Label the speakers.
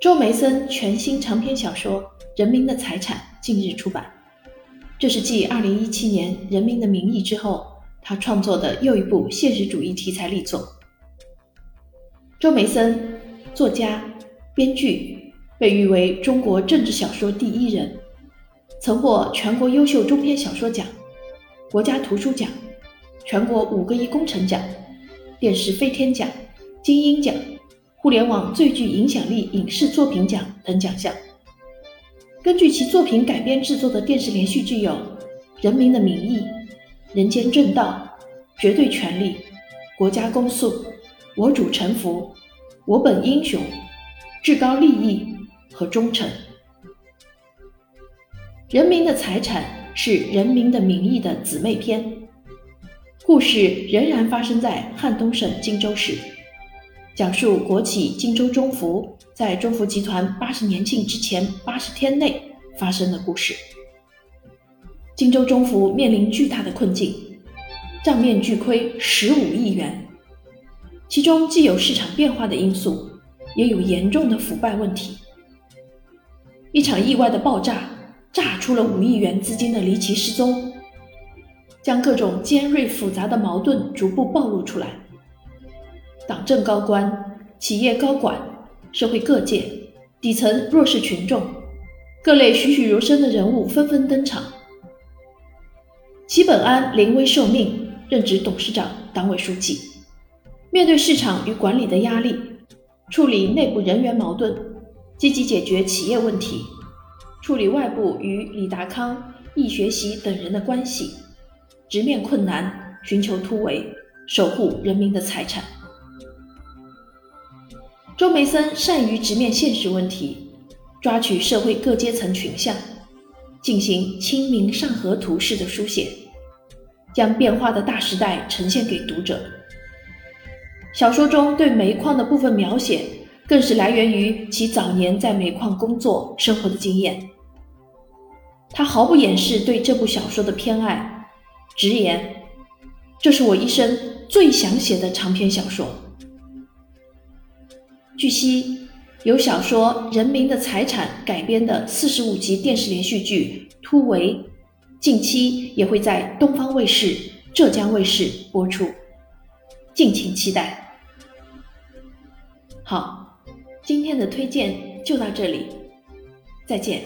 Speaker 1: 周梅森全新长篇小说《人民的财产》近日出版，这是继2017年《人民的名义》之后，他创作的又一部现实主义题材力作。周梅森，作家、编剧，被誉为中国政治小说第一人，曾获全国优秀中篇小说奖、国家图书奖、全国五个一工程奖、电视飞天奖、金鹰奖。互联网最具影响力影视作品奖等奖项。根据其作品改编制作的电视连续剧有《人民的名义》《人间正道》《绝对权力》《国家公诉》《我主臣服》《我本英雄》《至高利益》和《忠诚》。《人民的财产》是《人民的名义》的姊妹篇，故事仍然发生在汉东省荆州市。讲述国企荆州中福在中福集团八十年庆之前八十天内发生的故事。荆州中福面临巨大的困境，账面巨亏十五亿元，其中既有市场变化的因素，也有严重的腐败问题。一场意外的爆炸，炸出了五亿元资金的离奇失踪，将各种尖锐复杂的矛盾逐步暴露出来。党政高官、企业高管、社会各界、底层弱势群众，各类栩栩如生的人物纷纷登场。齐本安临危受命，任职董事长、党委书记，面对市场与管理的压力，处理内部人员矛盾，积极解决企业问题，处理外部与李达康、易学习等人的关系，直面困难，寻求突围，守护人民的财产。周梅森善于直面现实问题，抓取社会各阶层群像，进行《清明上河图》式的书写，将变化的大时代呈现给读者。小说中对煤矿的部分描写，更是来源于其早年在煤矿工作生活的经验。他毫不掩饰对这部小说的偏爱，直言：“这是我一生最想写的长篇小说。”据悉，由小说《人民的财产》改编的四十五集电视连续剧《突围》，近期也会在东方卫视、浙江卫视播出，敬请期待。好，今天的推荐就到这里，再见。